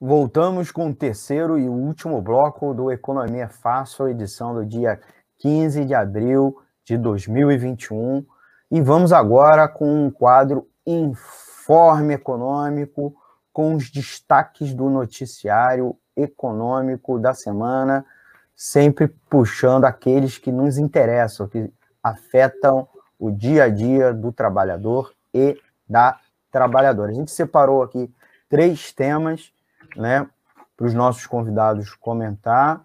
Voltamos com o terceiro e último bloco do Economia Fácil, edição do dia 15 de abril de 2021. E vamos agora com um quadro Informe Econômico, com os destaques do noticiário econômico da semana, sempre puxando aqueles que nos interessam, que afetam o dia a dia do trabalhador e da trabalhadora. A gente separou aqui três temas né, para os nossos convidados comentar.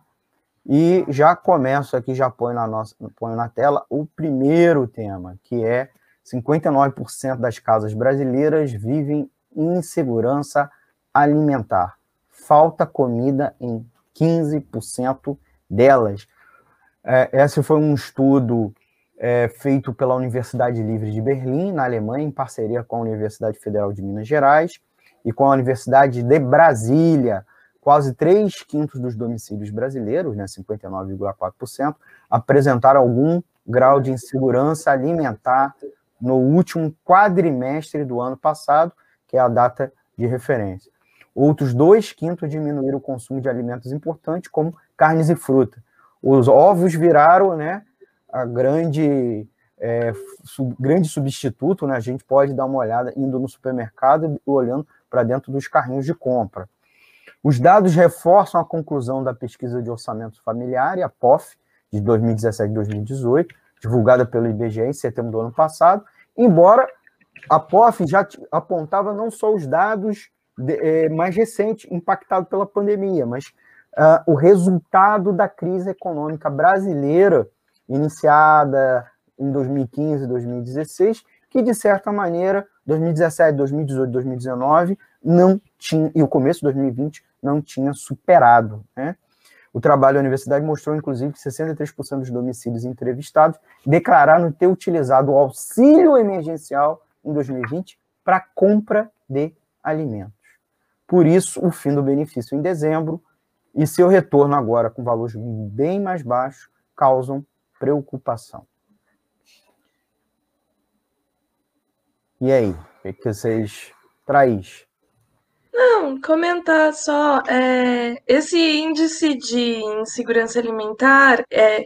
E já começo aqui, já põe na, nossa, põe na tela o primeiro tema, que é 59% das casas brasileiras vivem insegurança alimentar. Falta comida em 15% delas. É, esse foi um estudo é, feito pela Universidade Livre de Berlim, na Alemanha, em parceria com a Universidade Federal de Minas Gerais e com a Universidade de Brasília, quase três quintos dos domicílios brasileiros, né, 59,4%, apresentaram algum grau de insegurança alimentar no último quadrimestre do ano passado, que é a data de referência. Outros dois quintos diminuíram o consumo de alimentos importantes, como carnes e fruta. Os ovos viraram né, a grande, é, grande substituto, né? a gente pode dar uma olhada indo no supermercado e olhando para dentro dos carrinhos de compra. Os dados reforçam a conclusão da pesquisa de orçamento familiar, a POF, de 2017 e 2018, divulgada pelo IBGE em setembro do ano passado, embora a POF já apontava não só os dados de, eh, mais recentes impactados pela pandemia, mas uh, o resultado da crise econômica brasileira iniciada em 2015 e 2016, que de certa maneira 2017, 2018, 2019 não tinha, e o começo de 2020 não tinha superado. Né? O trabalho da universidade mostrou, inclusive, que 63% dos domicílios entrevistados declararam ter utilizado o auxílio emergencial em 2020 para compra de alimentos. Por isso, o fim do benefício em dezembro e seu retorno agora com valores bem mais baixos causam preocupação. E aí, o que vocês traz? Não, comentar só. É, esse índice de insegurança alimentar é.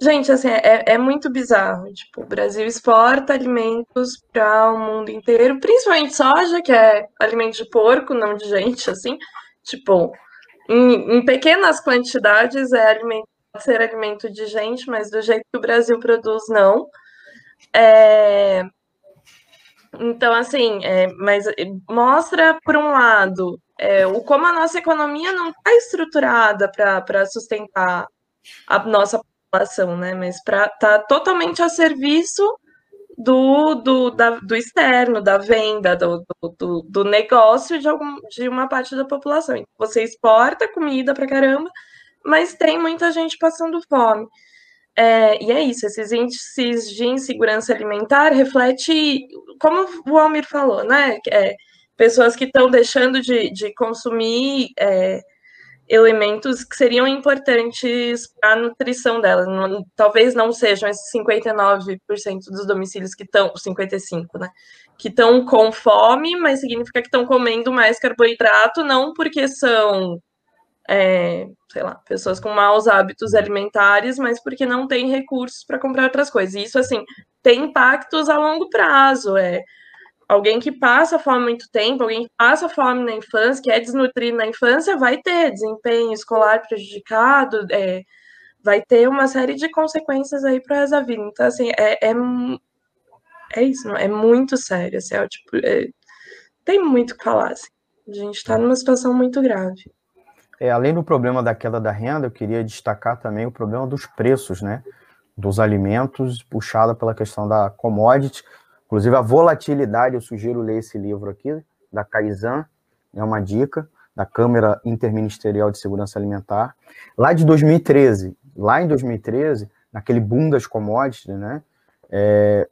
Gente, assim, é, é muito bizarro. Tipo, o Brasil exporta alimentos para o mundo inteiro, principalmente soja, que é alimento de porco, não de gente, assim. Tipo, em, em pequenas quantidades é alimento, pode ser alimento de gente, mas do jeito que o Brasil produz, não. É, então, assim, é, mas é, mostra, por um lado, é, o como a nossa economia não está estruturada para sustentar a nossa população, né? Mas para estar tá totalmente a serviço do, do, da, do externo, da venda, do, do, do, negócio de, algum, de uma parte da população. Você exporta comida para caramba, mas tem muita gente passando fome. É, e é isso, esses índices de insegurança alimentar reflete, como o Almir falou, né? É, pessoas que estão deixando de, de consumir é, elementos que seriam importantes para a nutrição delas. Não, talvez não sejam esses 59% dos domicílios que estão, 55%, né? Que estão com fome, mas significa que estão comendo mais carboidrato, não porque são é, sei lá, pessoas com maus hábitos alimentares, mas porque não tem recursos para comprar outras coisas. E isso, assim, tem impactos a longo prazo. É alguém que passa fome muito tempo, alguém que passa fome na infância, que é desnutrido na infância, vai ter desempenho escolar prejudicado, é, vai ter uma série de consequências aí para essa vida. Então, assim, é, é, é isso, é muito sério. Assim, é, tipo, é, tem muito que falar. Assim. A gente está numa situação muito grave. É, além do problema da queda da renda, eu queria destacar também o problema dos preços, né? Dos alimentos, puxada pela questão da commodity. Inclusive, a volatilidade, eu sugiro ler esse livro aqui, da Kaizen, é uma dica, da Câmara Interministerial de Segurança Alimentar. Lá de 2013, lá em 2013, naquele boom das commodities, né? É,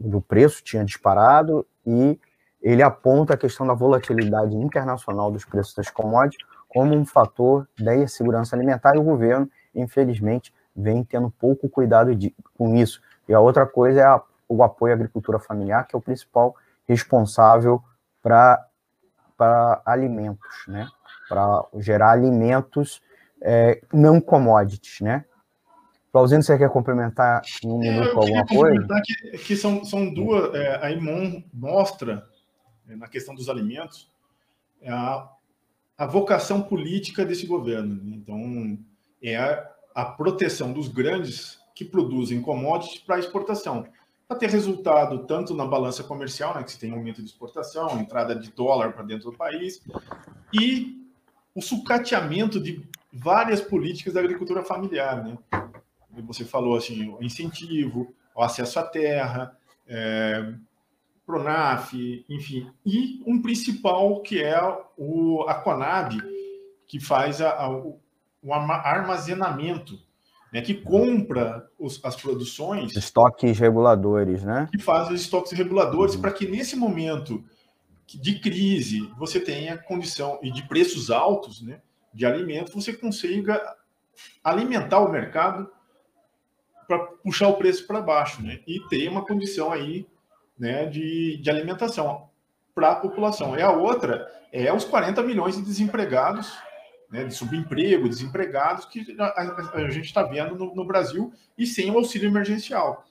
do preço tinha disparado e ele aponta a questão da volatilidade internacional dos preços das commodities como um fator da insegurança alimentar e o governo, infelizmente, vem tendo pouco cuidado de, com isso. E a outra coisa é a, o apoio à agricultura familiar, que é o principal responsável para alimentos, né? para gerar alimentos é, não commodities, né? Flauzino, você quer complementar em um é, minuto alguma coisa? Que, que são, são duas, é, a IMON mostra, é, na questão dos alimentos, é a, a vocação política desse governo. Né? Então, é a, a proteção dos grandes que produzem commodities para exportação para ter resultado tanto na balança comercial, né, que se tem aumento de exportação, entrada de dólar para dentro do país, e o sucateamento de várias políticas da agricultura familiar. Né? Você falou assim, o incentivo, o acesso à terra, é, Pronaf, enfim, e um principal que é o, a Conab, que faz a, a, o, o armazenamento né, que compra os, as produções. Estoques reguladores, né? Que faz os estoques reguladores uhum. para que nesse momento de crise você tenha condição e de preços altos né, de alimentos, você consiga alimentar o mercado para puxar o preço para baixo né, e ter uma condição aí né, de, de alimentação para a população. E a outra é os 40 milhões de desempregados né, de subemprego, desempregados, que a, a gente está vendo no, no, Brasil, e sem o auxílio emergencial,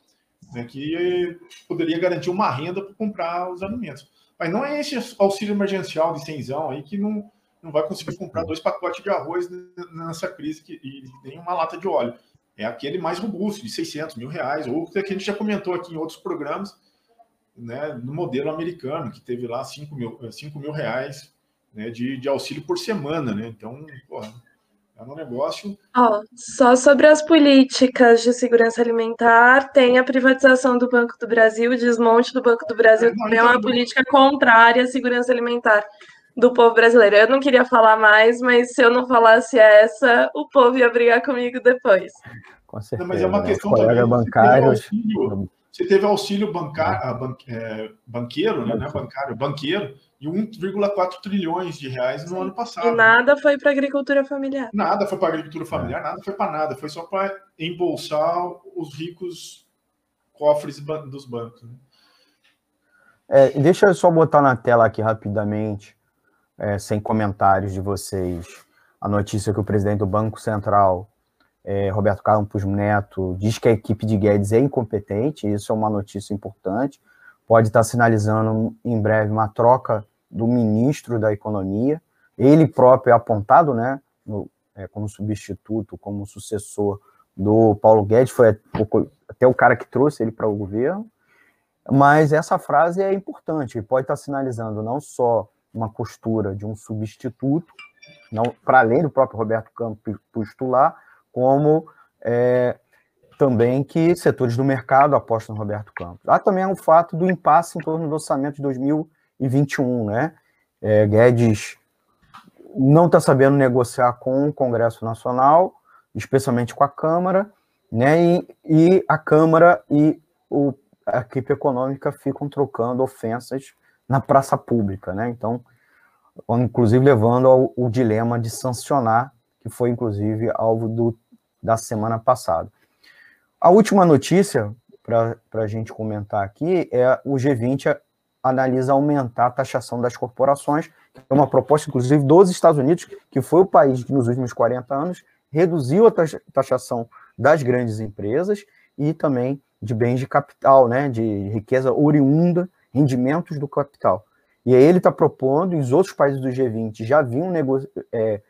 né, que poderia garantir uma renda para comprar os alimentos. Mas não é esse auxílio emergencial de cenzão aí que não, não vai conseguir comprar dois pacotes de arroz nessa crise que, e nem uma lata de óleo. É aquele mais robusto, de 600 mil reais, ou que a gente já comentou aqui em outros programas, né, no modelo americano, que teve lá 5 mil, 5 mil reais né, de, de auxílio por semana, né? Então, porra, é um negócio. Oh, só sobre as políticas de segurança alimentar, tem a privatização do Banco do Brasil, o desmonte do Banco do Brasil, é, é uma política contrária à segurança alimentar do povo brasileiro. Eu não queria falar mais, mas se eu não falasse essa, o povo ia brigar comigo depois. Com certeza. Não, mas é uma questão também. Bancários... Você teve auxílio bancar, é, banqueiro, né, né? Bancário, banqueiro e 1,4 trilhões de reais no ano passado. E nada foi para agricultura familiar. Nada foi para agricultura familiar, nada foi para nada, foi só para embolsar os ricos cofres dos bancos. Né? É, deixa eu só botar na tela aqui rapidamente, é, sem comentários de vocês, a notícia que o presidente do Banco Central, é, Roberto Campos Neto, diz que a equipe de Guedes é incompetente, isso é uma notícia importante. Pode estar sinalizando em breve uma troca do ministro da Economia, ele próprio é apontado, né, no, é, como substituto, como sucessor do Paulo Guedes, foi até o cara que trouxe ele para o governo, mas essa frase é importante, pode estar sinalizando não só uma postura de um substituto, não para além do próprio Roberto Campos postular, como é, também que setores do mercado apostam no Roberto Campos. Há também o fato do impasse em torno do orçamento de 2021, né? É, Guedes não está sabendo negociar com o Congresso Nacional, especialmente com a Câmara, né? E, e a Câmara e o, a equipe econômica ficam trocando ofensas na praça pública, né? Então, inclusive levando ao, ao dilema de sancionar, que foi inclusive alvo do, da semana passada. A última notícia, para a gente comentar aqui, é o G20 analisa aumentar a taxação das corporações, que é uma proposta, inclusive, dos Estados Unidos, que foi o país que, nos últimos 40 anos, reduziu a taxação das grandes empresas e também de bens de capital, né, de riqueza oriunda, rendimentos do capital. E aí ele está propondo, e os outros países do G20 já vinham é,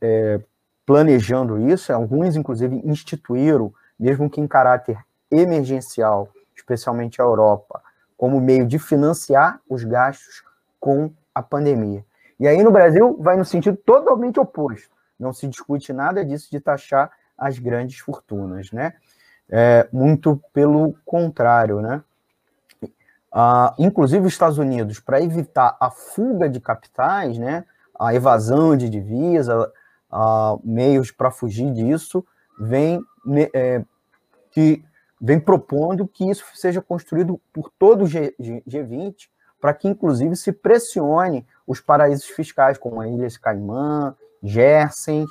é, planejando isso, alguns, inclusive, instituíram mesmo que em caráter emergencial, especialmente a Europa, como meio de financiar os gastos com a pandemia. E aí no Brasil vai no sentido totalmente oposto. Não se discute nada disso de taxar as grandes fortunas, né? É, muito pelo contrário, né? Ah, inclusive os Estados Unidos, para evitar a fuga de capitais, né, a evasão de divisa, ah, meios para fugir disso, vem é, que vem propondo que isso seja construído por todo o G, G20, para que, inclusive, se pressione os paraísos fiscais, como as Ilhas Caimã, Jersey,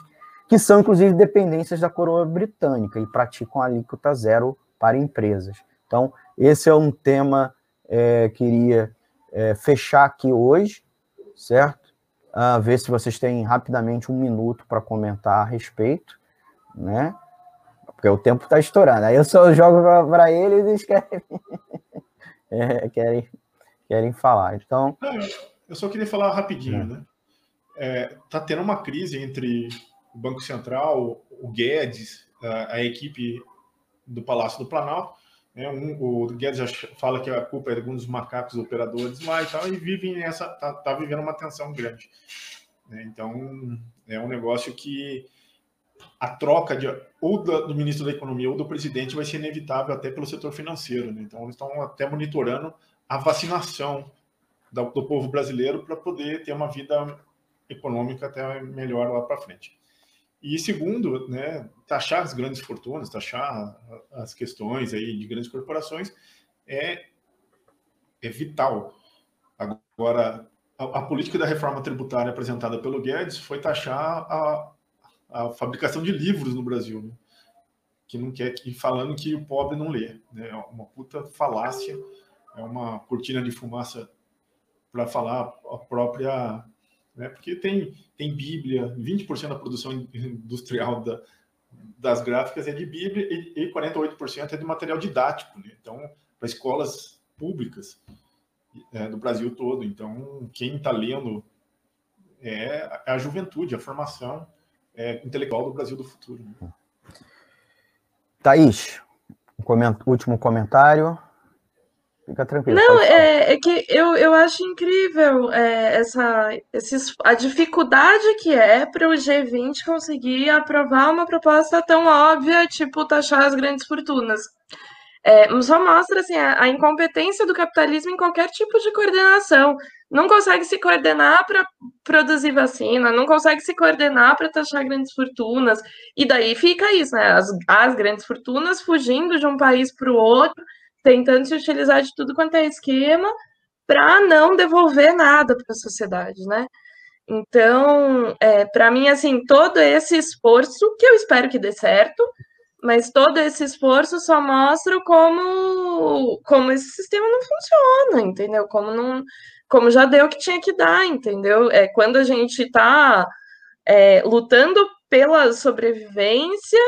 que são, inclusive, dependências da coroa britânica e praticam a alíquota zero para empresas. Então, esse é um tema é, que queria é, fechar aqui hoje, certo? Uh, ver se vocês têm rapidamente um minuto para comentar a respeito, né? Porque o tempo está estourando. Aí eu só jogo para eles e eles querem, é, querem, querem falar. Então. Eu só queria falar rapidinho, é. né? É, tá tendo uma crise entre o Banco Central, o Guedes, a, a equipe do Palácio do Planalto. Né? Um, o Guedes já fala que a culpa é de alguns macacos operadores lá e tal, e vivem nessa, tá, tá vivendo uma tensão grande. Né? Então, é um negócio que a troca de, ou do, ministro da Economia ou do presidente vai ser inevitável até pelo setor financeiro. Né? Então, eles estão até monitorando a vacinação do, do povo brasileiro para poder ter uma vida econômica até melhor lá para frente. E segundo, né, taxar as grandes fortunas, taxar as questões aí de grandes corporações é, é vital. Agora, a, a, política da reforma tributária apresentada pelo Guedes foi taxar a, a fabricação de livros no Brasil, né? que não quer que falando que o pobre não lê, né? É uma puta falácia, é uma cortina de fumaça para falar a própria né? porque tem, tem Bíblia, 20% da produção industrial da, das gráficas é de Bíblia e, e 48% é de material didático. Né? Então, para escolas públicas é, do Brasil todo. Então, quem está lendo é a juventude, a formação é, intelectual do Brasil do futuro. Né? Thaís, um coment... último comentário. Fica tranquilo. Não, é, é, que eu, eu acho incrível é, essa, esses, a dificuldade que é para o G20 conseguir aprovar uma proposta tão óbvia, tipo taxar as grandes fortunas. É, só mostra assim, a, a, incompetência do capitalismo em qualquer tipo de coordenação. Não consegue se coordenar para produzir vacina, não consegue se coordenar para taxar grandes fortunas. E daí fica isso, né? As, as grandes fortunas fugindo de um país para o outro tentando se utilizar de tudo quanto é esquema para não devolver nada para a sociedade, né? Então, é, para mim, assim, todo esse esforço, que eu espero que dê certo, mas todo esse esforço só mostra como, como esse sistema não funciona, entendeu? Como, não, como já deu o que tinha que dar, entendeu? É, quando a gente está é, lutando pela sobrevivência,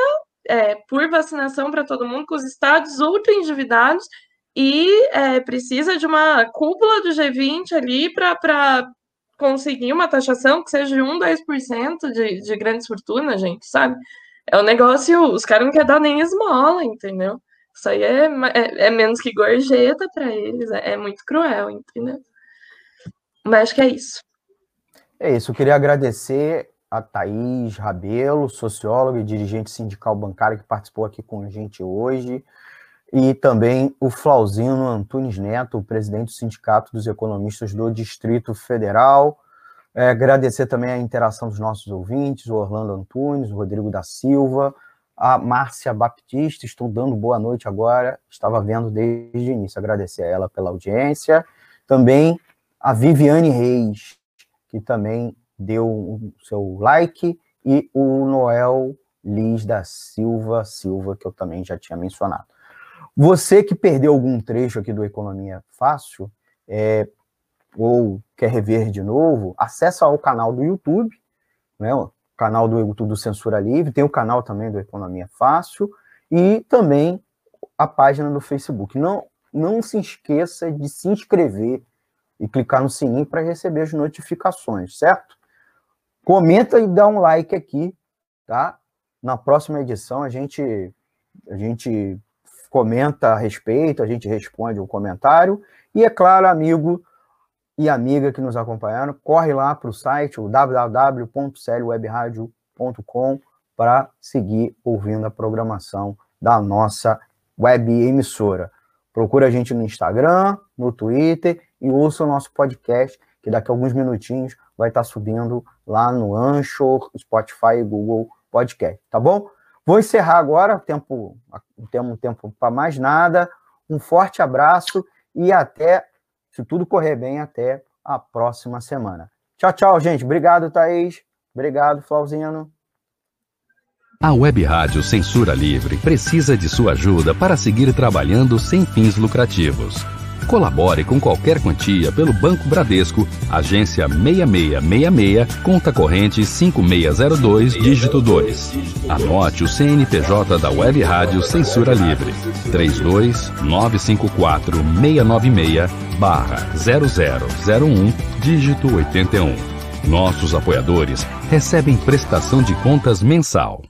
é, por vacinação para todo mundo, com os estados ultra endividados, e é, precisa de uma cúpula do G20 ali para conseguir uma taxação que seja de 1, 2% de, de grandes fortunas, gente, sabe? É um negócio, os caras não querem dar nem esmola, entendeu? Isso aí é, é, é menos que gorjeta para eles, é, é muito cruel, entendeu? Mas acho que é isso. É isso, eu queria agradecer a Thaís Rabelo, socióloga e dirigente sindical bancária que participou aqui com a gente hoje, e também o Flauzino Antunes Neto, presidente do Sindicato dos Economistas do Distrito Federal. É, agradecer também a interação dos nossos ouvintes, o Orlando Antunes, o Rodrigo da Silva, a Márcia Baptista, estou dando boa noite agora, estava vendo desde o início, agradecer a ela pela audiência. Também a Viviane Reis, que também deu o seu like, e o Noel Liz da Silva Silva, que eu também já tinha mencionado. Você que perdeu algum trecho aqui do Economia Fácil, é, ou quer rever de novo, acessa ao canal do YouTube, né, o canal do YouTube do Censura Livre, tem o canal também do Economia Fácil, e também a página do Facebook. Não, não se esqueça de se inscrever e clicar no sininho para receber as notificações, certo? Comenta e dá um like aqui, tá? Na próxima edição a gente a gente comenta a respeito, a gente responde o comentário e é claro, amigo e amiga que nos acompanharam, corre lá para o site o www.clwebradio.com para seguir ouvindo a programação da nossa web emissora. Procura a gente no Instagram, no Twitter e ouça o nosso podcast, que daqui a alguns minutinhos vai estar subindo lá no Anchor, Spotify e Google Podcast, tá bom? Vou encerrar agora, tempo, não temos tempo para mais nada. Um forte abraço e até, se tudo correr bem, até a próxima semana. Tchau, tchau, gente. Obrigado, Thaís. Obrigado, Flauzino. A Web Rádio Censura Livre precisa de sua ajuda para seguir trabalhando sem fins lucrativos. Colabore com qualquer quantia pelo Banco Bradesco, agência 6666, conta corrente 5602, dígito 2. Anote o CNPJ da Web Rádio Censura Livre. 32 954 696 barra 0001, dígito 81. Nossos apoiadores recebem prestação de contas mensal.